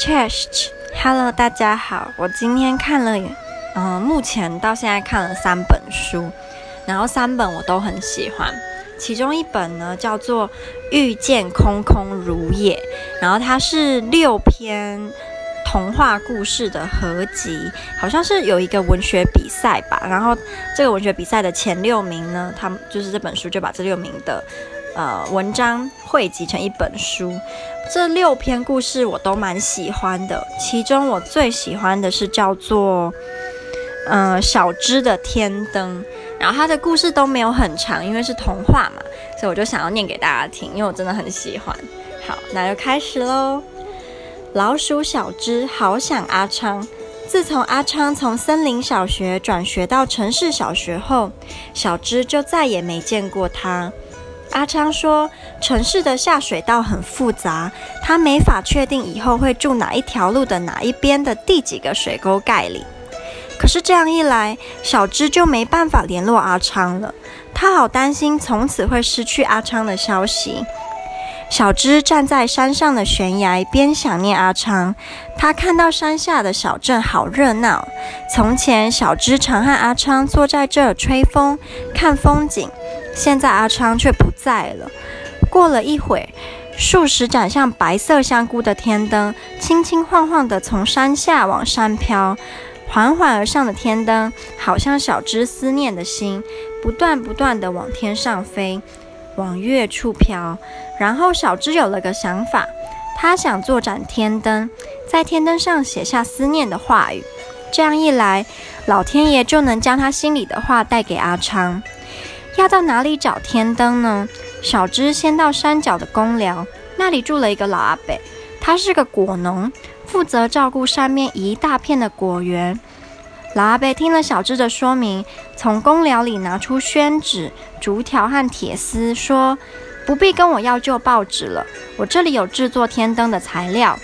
Chest，Hello，大家好，我今天看了，嗯、目前到现在看了三本书，然后三本我都很喜欢。其中一本呢叫做《遇见空空如也》，然后它是六篇童话故事的合集，好像是有一个文学比赛吧。然后这个文学比赛的前六名呢，他们就是这本书就把这六名的。呃，文章汇集成一本书，这六篇故事我都蛮喜欢的。其中我最喜欢的是叫做“呃小只的天灯”，然后它的故事都没有很长，因为是童话嘛，所以我就想要念给大家听，因为我真的很喜欢。好，那就开始喽。老鼠小只好想阿昌。自从阿昌从森林小学转学到城市小学后，小只就再也没见过他。阿昌说：“城市的下水道很复杂，他没法确定以后会住哪一条路的哪一边的第几个水沟盖里。可是这样一来，小芝就没办法联络阿昌了。他好担心从此会失去阿昌的消息。小芝站在山上的悬崖边，想念阿昌。他看到山下的小镇好热闹。从前，小芝常和阿昌坐在这儿吹风、看风景。”现在阿昌却不在了。过了一会，数十盏像白色香菇的天灯轻轻晃晃地从山下往山飘，缓缓而上的天灯好像小只思念的心，不断不断地往天上飞，往月处飘。然后小只有了个想法，他想做盏天灯，在天灯上写下思念的话语，这样一来，老天爷就能将他心里的话带给阿昌。要到哪里找天灯呢？小芝先到山脚的公寮，那里住了一个老阿伯，他是个果农，负责照顾山面一大片的果园。老阿伯听了小芝的说明，从公寮里拿出宣纸、竹条和铁丝，说：“不必跟我要旧报纸了，我这里有制作天灯的材料。”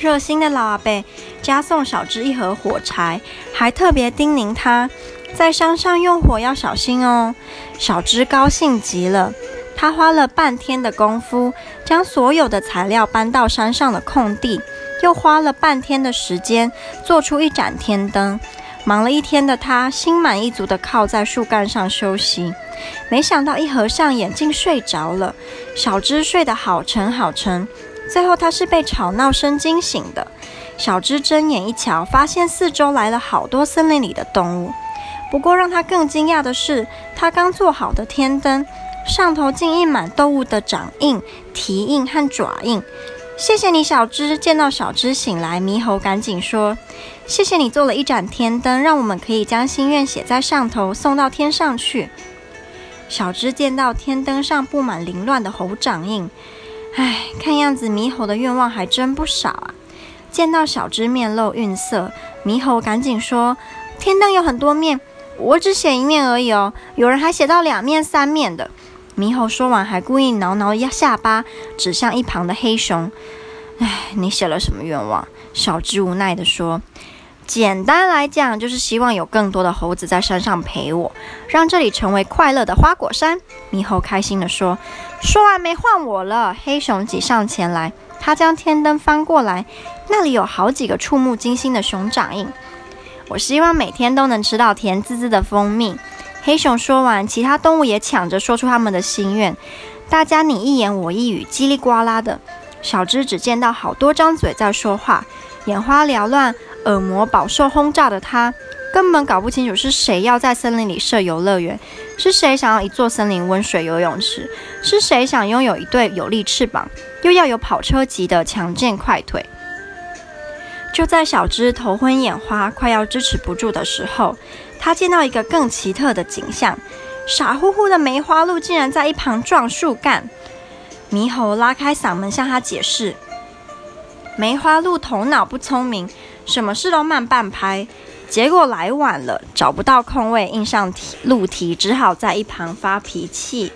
热心的老阿伯加送小芝一盒火柴，还特别叮咛他。在山上用火要小心哦。小只高兴极了，他花了半天的功夫，将所有的材料搬到山上的空地，又花了半天的时间做出一盏天灯。忙了一天的他，心满意足地靠在树干上休息。没想到一合上眼，竟睡着了。小只睡得好沉好沉，最后他是被吵闹声惊醒的。小只睁眼一瞧，发现四周来了好多森林里的动物。不过让他更惊讶的是，他刚做好的天灯上头竟印满动物的掌印、蹄印和爪印。谢谢你，小只。见到小只醒来，猕猴赶紧说：“谢谢你做了一盏天灯，让我们可以将心愿写在上头，送到天上去。”小只见到天灯上布满凌乱的猴掌印，唉，看样子猕猴的愿望还真不少啊。见到小只面露愠色，猕猴赶紧说：“天灯有很多面。”我只写一面而已哦，有人还写到两面、三面的。猕猴说完，还故意挠挠下巴，指向一旁的黑熊。唉，你写了什么愿望？小只无奈地说：“简单来讲，就是希望有更多的猴子在山上陪我，让这里成为快乐的花果山。”猕猴开心地说。说完没换我了。黑熊挤上前来，他将天灯翻过来，那里有好几个触目惊心的熊掌印。我希望每天都能吃到甜滋滋的蜂蜜。黑熊说完，其他动物也抢着说出他们的心愿。大家你一言我一语，叽里呱啦的。小只只见到好多张嘴在说话，眼花缭乱，耳膜饱受轰炸的他，根本搞不清楚是谁要在森林里设游乐园，是谁想要一座森林温水游泳池，是谁想拥有一对有力翅膀，又要有跑车级的强健快腿。就在小只头昏眼花、快要支持不住的时候，他见到一个更奇特的景象：傻乎乎的梅花鹿竟然在一旁撞树干。猕猴拉开嗓门向他解释：梅花鹿头脑不聪明，什么事都慢半拍，结果来晚了，找不到空位硬上鹿蹄，只好在一旁发脾气。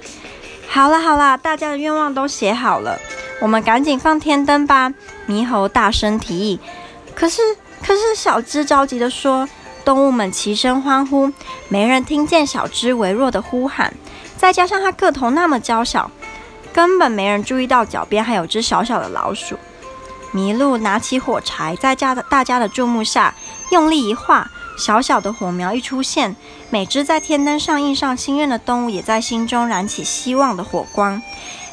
好了好了，大家的愿望都写好了，我们赶紧放天灯吧！猕猴大声提议。可是，可是，小只着急地说：“动物们齐声欢呼，没人听见小只微弱的呼喊。再加上它个头那么娇小，根本没人注意到脚边还有只小小的老鼠。”麋鹿拿起火柴，在家的大家的注目下，用力一划，小小的火苗一出现，每只在天灯上印上心愿的动物，也在心中燃起希望的火光。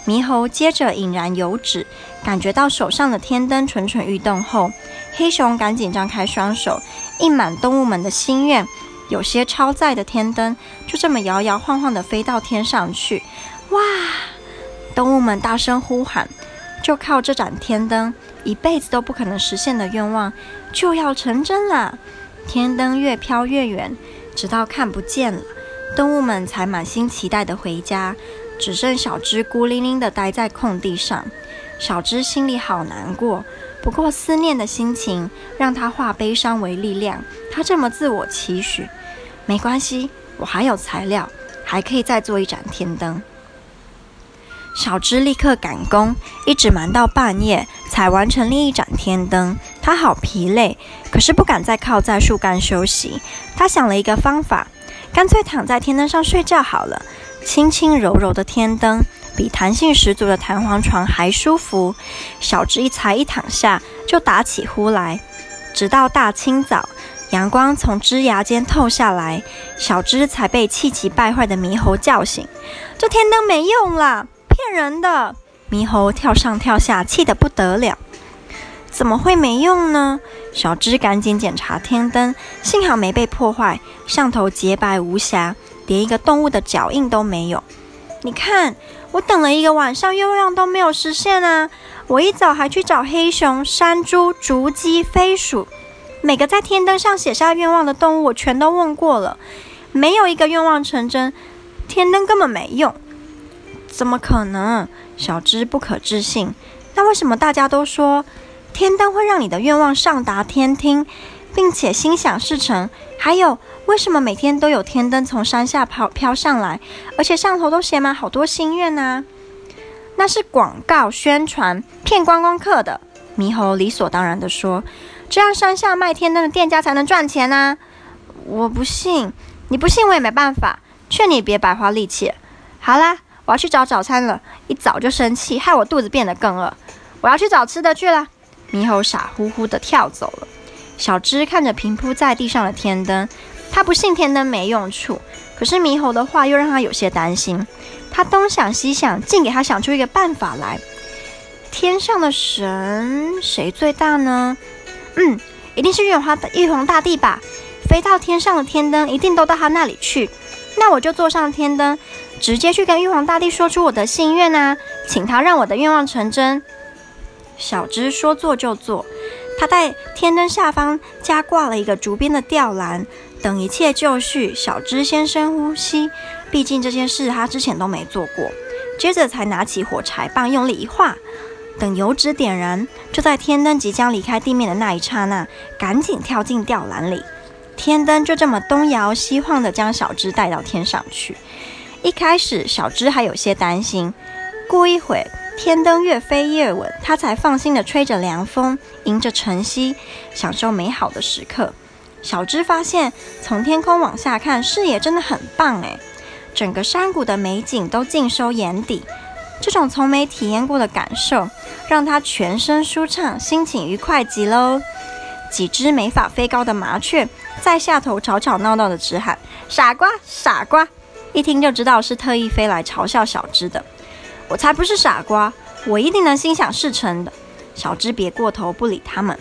猕猴接着引燃油纸，感觉到手上的天灯蠢蠢欲动后，黑熊赶紧张开双手，印满动物们的心愿。有些超载的天灯就这么摇摇晃晃地飞到天上去。哇！动物们大声呼喊，就靠这盏天灯，一辈子都不可能实现的愿望就要成真了。天灯越飘越远，直到看不见了，动物们才满心期待地回家。只剩小只孤零零地待在空地上，小只心里好难过。不过思念的心情让他化悲伤为力量。他这么自我期许，没关系，我还有材料，还可以再做一盏天灯。小芝立刻赶工，一直忙到半夜才完成另一盏天灯。他好疲累，可是不敢再靠在树干休息。他想了一个方法，干脆躺在天灯上睡觉好了。轻轻柔柔的天灯比弹性十足的弹簧床还舒服。小只一才一躺下就打起呼来，直到大清早，阳光从枝芽间透下来，小只才被气急败坏的猕猴叫醒。这天灯没用了。骗人的！猕猴跳上跳下，气得不得了。怎么会没用呢？小只赶紧检查天灯，幸好没被破坏，上头洁白无瑕，连一个动物的脚印都没有。你看，我等了一个晚上，愿望都没有实现啊！我一早还去找黑熊、山猪、竹鸡、飞鼠，每个在天灯上写下愿望的动物，我全都问过了，没有一个愿望成真。天灯根本没用。怎么可能？小只不可置信。那为什么大家都说天灯会让你的愿望上达天听，并且心想事成？还有，为什么每天都有天灯从山下飘飘上来，而且上头都写满好多心愿呢？那是广告宣传，骗观光客的。猕猴理所当然地说：“这样山下卖天灯的店家才能赚钱呢。”我不信，你不信我也没办法，劝你别白花力气。好啦。我要去找早餐了，一早就生气，害我肚子变得更饿。我要去找吃的去了。猕猴傻乎乎地跳走了。小芝看着平铺在地上的天灯，他不信天灯没用处，可是猕猴的话又让他有些担心。他东想西想，竟给他想出一个办法来。天上的神谁最大呢？嗯，一定是玉皇大玉皇大帝吧。飞到天上的天灯一定都到他那里去。那我就坐上天灯。直接去跟玉皇大帝说出我的心愿啊，请他让我的愿望成真。小芝说做就做，他在天灯下方加挂了一个竹编的吊篮。等一切就绪，小芝先深呼吸，毕竟这件事他之前都没做过。接着才拿起火柴棒，用力一划，等油纸点燃，就在天灯即将离开地面的那一刹那，赶紧跳进吊篮里。天灯就这么东摇西晃地将小芝带到天上去。一开始，小芝还有些担心。过一会儿，天灯越飞越稳，它才放心地吹着凉风，迎着晨曦，享受美好的时刻。小只发现，从天空往下看，视野真的很棒诶，整个山谷的美景都尽收眼底。这种从没体验过的感受，让它全身舒畅，心情愉快极喽。几只没法飞高的麻雀在下头吵吵闹闹地直喊：“傻瓜，傻瓜！”一听就知道是特意飞来嘲笑小只的，我才不是傻瓜，我一定能心想事成的。小只别过头，不理他们。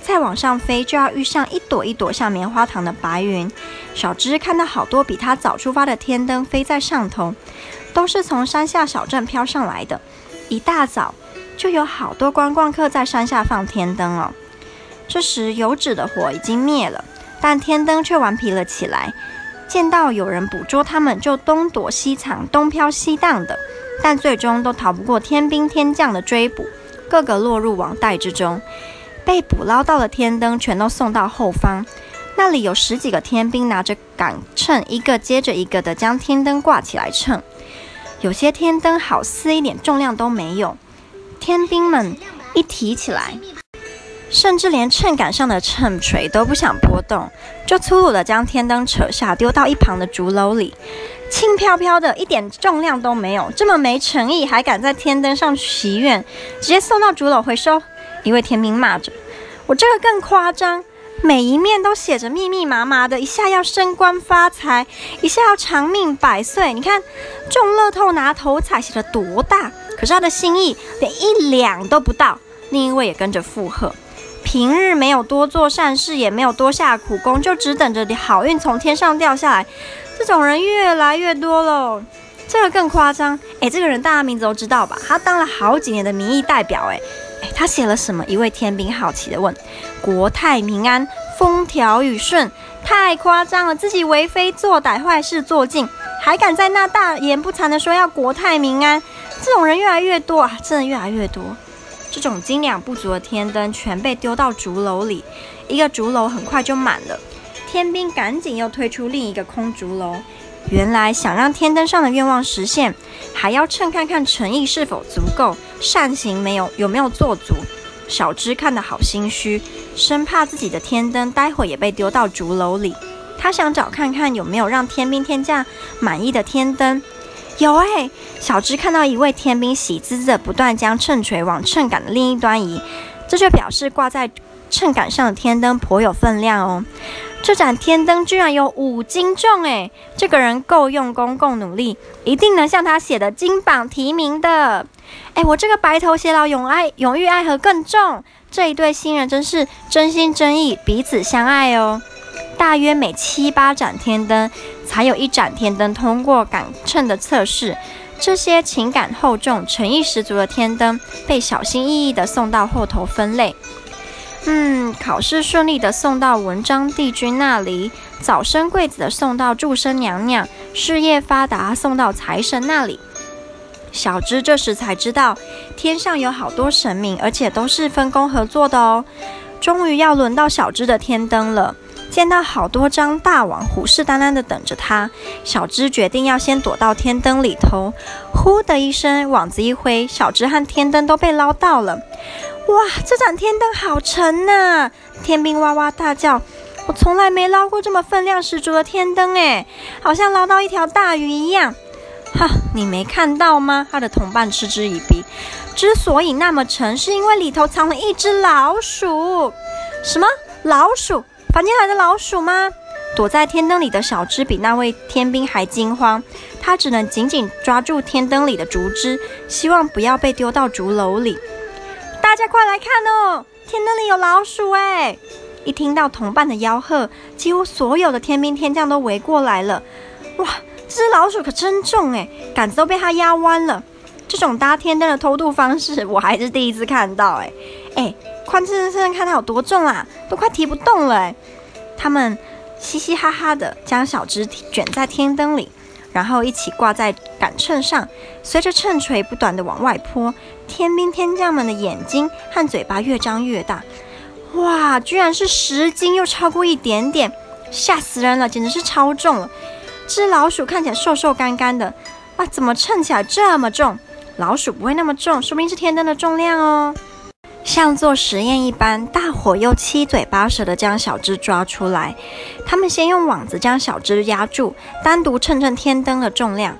再往上飞，就要遇上一朵一朵像棉花糖的白云。小只看到好多比他早出发的天灯飞在上头，都是从山下小镇飘上来的。一大早就有好多观光客在山下放天灯哦。这时油纸的火已经灭了，但天灯却顽皮了起来。见到有人捕捉他们，就东躲西藏、东飘西荡的，但最终都逃不过天兵天将的追捕，个个落入网袋之中。被捕捞到的天灯全都送到后方，那里有十几个天兵拿着杆秤，一个接着一个的将天灯挂起来称。有些天灯好似一点重量都没有，天兵们一提起来。甚至连秤杆上的秤锤都不想拨动，就粗鲁地将天灯扯下，丢到一旁的竹篓里，轻飘飘的，一点重量都没有。这么没诚意，还敢在天灯上许愿，直接送到竹篓回收。一位天兵骂着：“我这个更夸张，每一面都写着密密麻麻的，一下要升官发财，一下要长命百岁。你看中乐透拿头彩写得多大，可是他的心意连一两都不到。”另一位也跟着附和：“平日没有多做善事，也没有多下苦功，就只等着你好运从天上掉下来。这种人越来越多了。”这个更夸张，哎，这个人大家名字都知道吧？他当了好几年的民意代表，哎，哎，他写了什么？一位天兵好奇地问：“国泰民安，风调雨顺，太夸张了！自己为非作歹，坏事做尽，还敢在那大言不惭地说要国泰民安？这种人越来越多啊，真的越来越多。这种斤两不足的天灯全被丢到竹篓里，一个竹篓很快就满了。天兵赶紧又推出另一个空竹楼。”原来想让天灯上的愿望实现，还要趁看看诚意是否足够，善行没有有没有做足。小芝看得好心虚，生怕自己的天灯待会也被丢到竹楼里。他想找看看有没有让天兵天将满意的天灯。有哎，小芝看到一位天兵喜滋滋的不断将秤锤往秤杆的另一端移，这就表示挂在秤杆上的天灯颇有分量哦。这盏天灯居然有五斤重哎！这个人够用功够努力，一定能像他写的金榜题名的。哎，我这个白头偕老永爱永浴爱河更重。这一对新人真是真心真意，彼此相爱哦。大约每七八盏天灯，才有一盏天灯通过杆秤的测试。这些情感厚重、诚意十足的天灯，被小心翼翼地送到后头分类。嗯，考试顺利的送到文章帝君那里，早生贵子的送到祝生娘娘，事业发达送到财神那里。小芝这时才知道，天上有好多神明，而且都是分工合作的哦。终于要轮到小芝的天灯了，见到好多张大网虎视眈眈的等着她，小芝决定要先躲到天灯里头。呼的一声，网子一挥，小芝和天灯都被捞到了。哇，这盏天灯好沉呐！天兵哇哇大叫：“我从来没捞过这么分量十足的天灯，哎，好像捞到一条大鱼一样。”哈，你没看到吗？他的同伴嗤之以鼻。之所以那么沉，是因为里头藏了一只老鼠。什么老鼠？房间来的老鼠吗？躲在天灯里的小只比那位天兵还惊慌，他只能紧紧抓住天灯里的竹枝，希望不要被丢到竹篓里。大家快来看哦！天灯里有老鼠哎！一听到同伴的吆喝，几乎所有的天兵天将都围过来了。哇，这只老鼠可真重哎，杆子都被它压弯了。这种搭天灯的偷渡方式，我还是第一次看到哎 哎，快测测看看它有多重啊，都快提不动了哎！他们嘻嘻哈哈的将小只卷在天灯里。然后一起挂在杆秤上，随着秤锤不断地往外泼，天兵天将们的眼睛和嘴巴越张越大。哇，居然是十斤，又超过一点点，吓死人了，简直是超重了。只老鼠看起来瘦瘦干干的，啊，怎么称起来这么重？老鼠不会那么重，说不定是天灯的重量哦。像做实验一般，大伙又七嘴八舌地将小只抓出来。他们先用网子将小只压住，单独称称天灯的重量。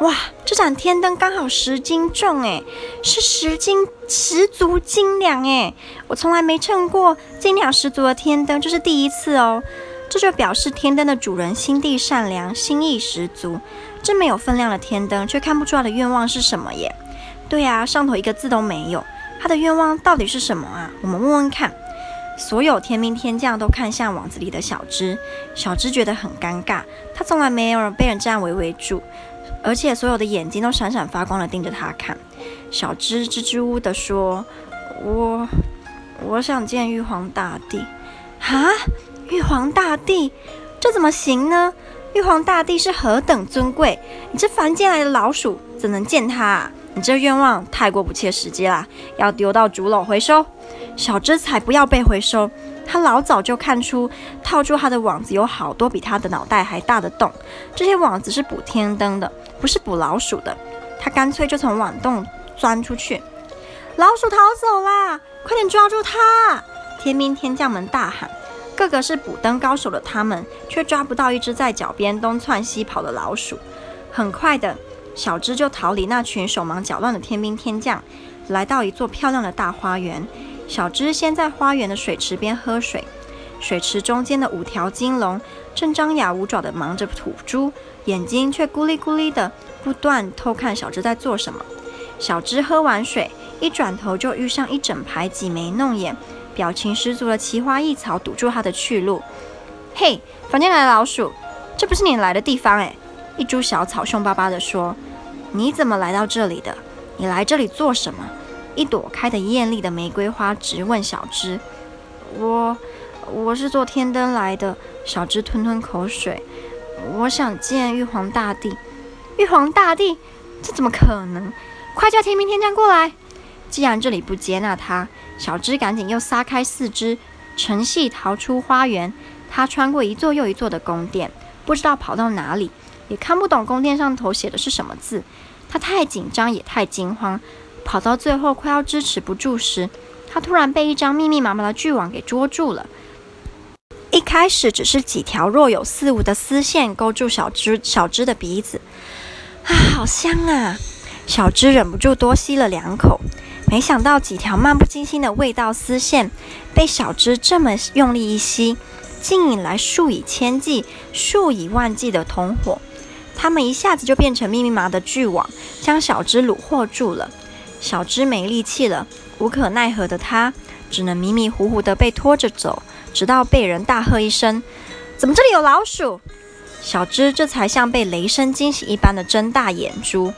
哇，这盏天灯刚好十斤重，诶，是十斤十足斤两，诶，我从来没称过斤两十足的天灯，这是第一次哦。这就表示天灯的主人心地善良，心意十足。这么有分量的天灯，却看不出来的愿望是什么耶？对啊，上头一个字都没有。他的愿望到底是什么啊？我们问问看。所有天兵天将都看向网子里的小芝，小芝觉得很尴尬，他从来没有人被人这样围围住，而且所有的眼睛都闪闪发光的盯着他看。小芝支支吾吾地说：“我，我想见玉皇大帝。”哈，玉皇大帝，这怎么行呢？玉皇大帝是何等尊贵，你这凡间来的老鼠怎能见他啊？你这愿望太过不切实际啦，要丢到竹篓回收。小芝才不要被回收，他老早就看出套住他的网子有好多比他的脑袋还大的洞，这些网子是捕天灯的，不是捕老鼠的。他干脆就从网洞钻出去，老鼠逃走啦！快点抓住它！天兵天将们大喊，个个是捕灯高手的他们，却抓不到一只在脚边东窜西跑的老鼠。很快的。小芝就逃离那群手忙脚乱的天兵天将，来到一座漂亮的大花园。小芝先在花园的水池边喝水，水池中间的五条金龙正张牙舞爪地忙着吐珠，眼睛却咕哩咕哩地不断偷看小芝在做什么。小芝喝完水，一转头就遇上一整排挤眉弄眼、表情十足的奇花异草堵住他的去路。嘿，房间来的老鼠，这不是你来的地方哎！一株小草凶巴巴地说：“你怎么来到这里的？你来这里做什么？”一朵开得艳丽的玫瑰花直问小枝：“我，我是坐天灯来的。”小枝吞吞口水：“我想见玉皇大帝。”玉皇大帝？这怎么可能？快叫天兵天将过来！既然这里不接纳他，小枝赶紧又撒开四肢，乘隙逃出花园。他穿过一座又一座的宫殿，不知道跑到哪里，也看不懂宫殿上头写的是什么字。他太紧张，也太惊慌。跑到最后快要支持不住时，他突然被一张密密麻麻的巨网给捉住了。一开始只是几条若有似无的丝线勾住小芝小芝的鼻子，啊，好香啊！小芝忍不住多吸了两口。没想到几条漫不经心的味道丝线被小芝这么用力一吸，竟引来数以千计、数以万计的同伙。他们一下子就变成密密麻的巨网，将小芝虏获住了。小芝没力气了，无可奈何的她只能迷迷糊糊地被拖着走，直到被人大喝一声：“怎么这里有老鼠？”小芝这才像被雷声惊醒一般的睁大眼珠。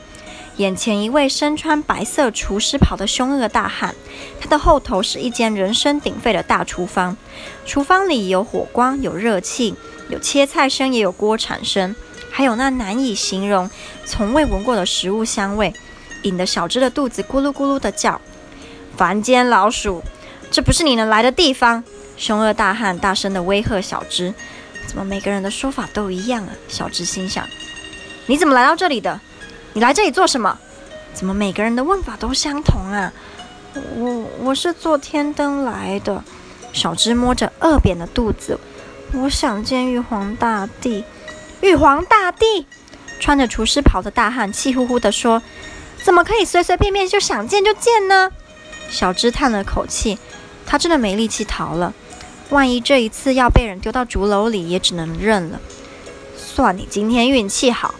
眼前一位身穿白色厨师袍的凶恶大汉，他的后头是一间人声鼎沸的大厨房。厨房里有火光，有热气，有切菜声，也有锅铲声，还有那难以形容、从未闻过的食物香味。引得小芝的肚子咕噜咕噜的叫。凡间老鼠，这不是你能来的地方！凶恶大汉大声的威吓小芝。怎么每个人的说法都一样啊？小芝心想。你怎么来到这里的？你来这里做什么？怎么每个人的问法都相同啊？我我是坐天灯来的。小芝摸着饿扁的肚子，我想见玉皇大帝。玉皇大帝！穿着厨师袍的大汉气呼呼地说。怎么可以随随便便就想见就见呢？小芝叹了口气，她真的没力气逃了。万一这一次要被人丢到竹篓里，也只能认了。算你今天运气好。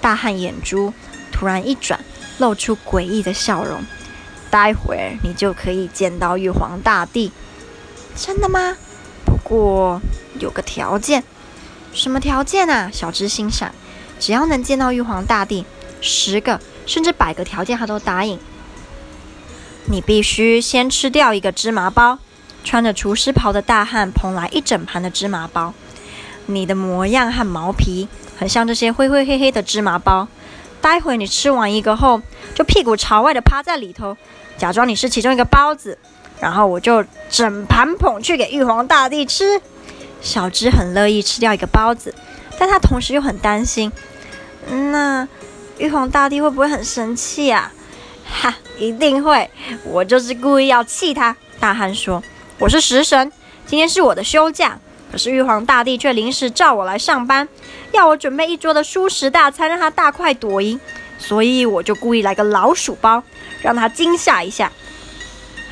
大汉眼珠突然一转，露出诡异的笑容。待会儿你就可以见到玉皇大帝。真的吗？不过有个条件。什么条件啊？小芝心想，只要能见到玉皇大帝，十个。甚至百个条件他都答应。你必须先吃掉一个芝麻包。穿着厨师袍的大汉捧来一整盘的芝麻包。你的模样和毛皮很像这些灰灰黑黑的芝麻包。待会你吃完一个后，就屁股朝外的趴在里头，假装你是其中一个包子，然后我就整盘捧去给玉皇大帝吃。小芝很乐意吃掉一个包子，但他同时又很担心。那。玉皇大帝会不会很生气啊？哈，一定会！我就是故意要气他。大汉说：“我是食神，今天是我的休假，可是玉皇大帝却临时召我来上班，要我准备一桌的蔬食大餐，让他大快朵颐，所以我就故意来个老鼠包，让他惊吓一下。”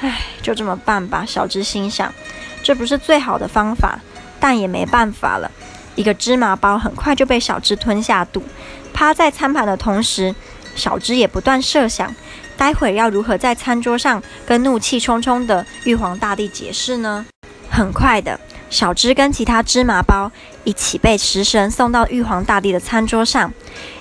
唉，就这么办吧。小芝心想，这不是最好的方法，但也没办法了。一个芝麻包很快就被小芝吞下肚。趴在餐盘的同时，小芝也不断设想，待会要如何在餐桌上跟怒气冲冲的玉皇大帝解释呢？很快的，小芝跟其他芝麻包一起被食神送到玉皇大帝的餐桌上。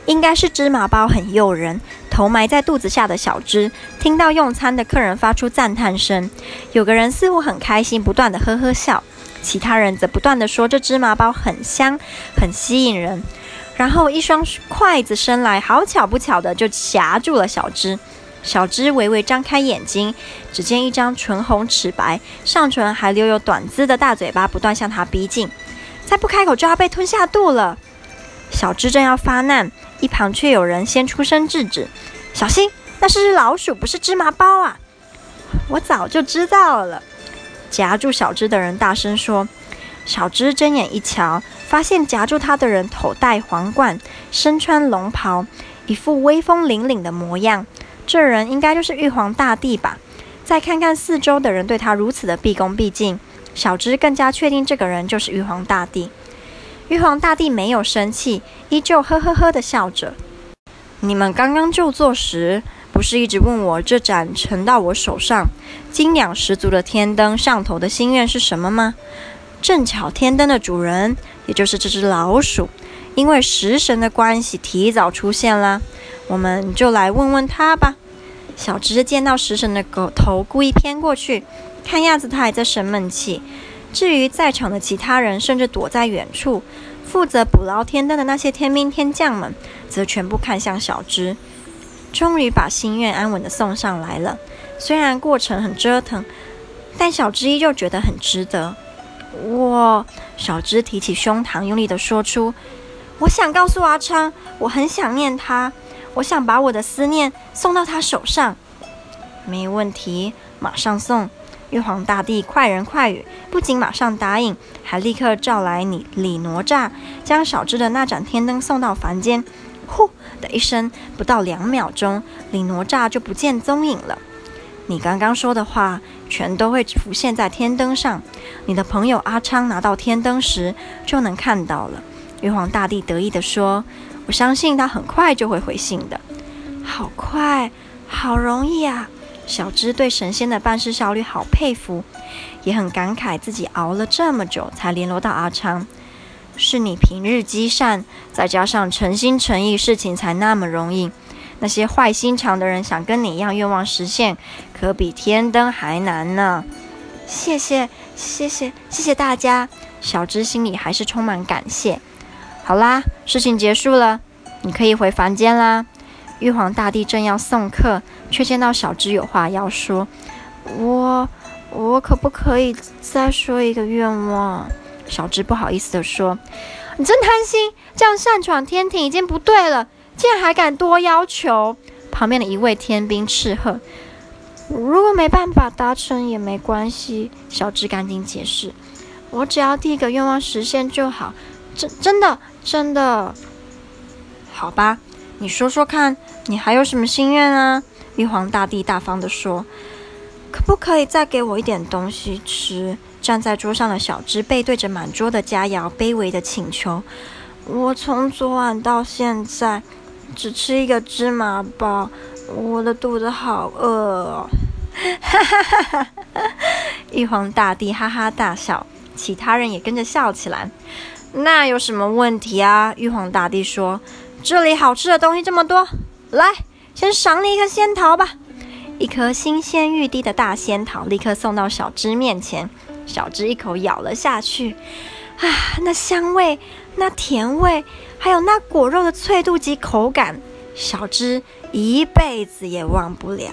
应该是芝麻包很诱人，头埋在肚子下的小芝听到用餐的客人发出赞叹声，有个人似乎很开心，不断的呵呵笑，其他人则不断的说这芝麻包很香，很吸引人。然后一双筷子伸来，好巧不巧的就夹住了小芝。小芝微微张开眼睛，只见一张唇红齿白、上唇还留有短髭的大嘴巴不断向他逼近，再不开口就要被吞下肚了。小芝正要发难，一旁却有人先出声制止：“小心，那是只老鼠，不是芝麻包啊！”我早就知道了。夹住小芝的人大声说。小芝睁眼一瞧。发现夹住他的人头戴皇冠，身穿龙袍，一副威风凛凛的模样。这人应该就是玉皇大帝吧？再看看四周的人对他如此的毕恭毕敬，小芝更加确定这个人就是玉皇大帝。玉皇大帝没有生气，依旧呵呵呵的笑着。你们刚刚就坐时，不是一直问我这盏呈到我手上斤两十足的天灯上头的心愿是什么吗？正巧天灯的主人，也就是这只老鼠，因为食神的关系提早出现了，我们就来问问他吧。小芝见到食神的狗头，故意偏过去，看样子他还在生闷气。至于在场的其他人，甚至躲在远处，负责捕捞天灯的那些天兵天将们，则全部看向小芝。终于把心愿安稳地送上来了，虽然过程很折腾，但小芝依旧觉得很值得。我，小芝提起胸膛，用力地说出：“我想告诉阿昌，我很想念他，我想把我的思念送到他手上。”没问题，马上送。玉皇大帝快人快语，不仅马上答应，还立刻召来你李哪吒，将小芝的那盏天灯送到凡间。呼的一声，不到两秒钟，李哪吒就不见踪影了。你刚刚说的话，全都会浮现在天灯上。你的朋友阿昌拿到天灯时，就能看到了。玉皇大帝得意地说：“我相信他很快就会回信的。”好快，好容易啊！小芝对神仙的办事效率好佩服，也很感慨自己熬了这么久才联络到阿昌。是你平日积善，再加上诚心诚意，事情才那么容易。那些坏心肠的人想跟你一样愿望实现，可比天灯还难呢。谢谢，谢谢，谢谢大家。小芝心里还是充满感谢。好啦，事情结束了，你可以回房间啦。玉皇大帝正要送客，却见到小芝有话要说。我，我可不可以再说一个愿望？小智不好意思地说：“你真贪心，这样擅闯天庭已经不对了，竟然还敢多要求。”旁边的一位天兵斥喝：“如果没办法达成也没关系。”小智赶紧解释：“我只要第一个愿望实现就好，真真的真的。”好吧，你说说看，你还有什么心愿啊？玉皇大帝大方地说：“可不可以再给我一点东西吃？”站在桌上的小芝背对着满桌的佳肴，卑微的请求：“我从昨晚到现在只吃一个芝麻包，我的肚子好饿哦！”哈哈哈哈！玉皇大帝哈哈大笑，其他人也跟着笑起来。那有什么问题啊？玉皇大帝说：“这里好吃的东西这么多，来，先赏你一颗仙桃吧。”一颗新鲜欲滴的大仙桃立刻送到小芝面前。小芝一口咬了下去，啊，那香味，那甜味，还有那果肉的脆度及口感，小芝一辈子也忘不了。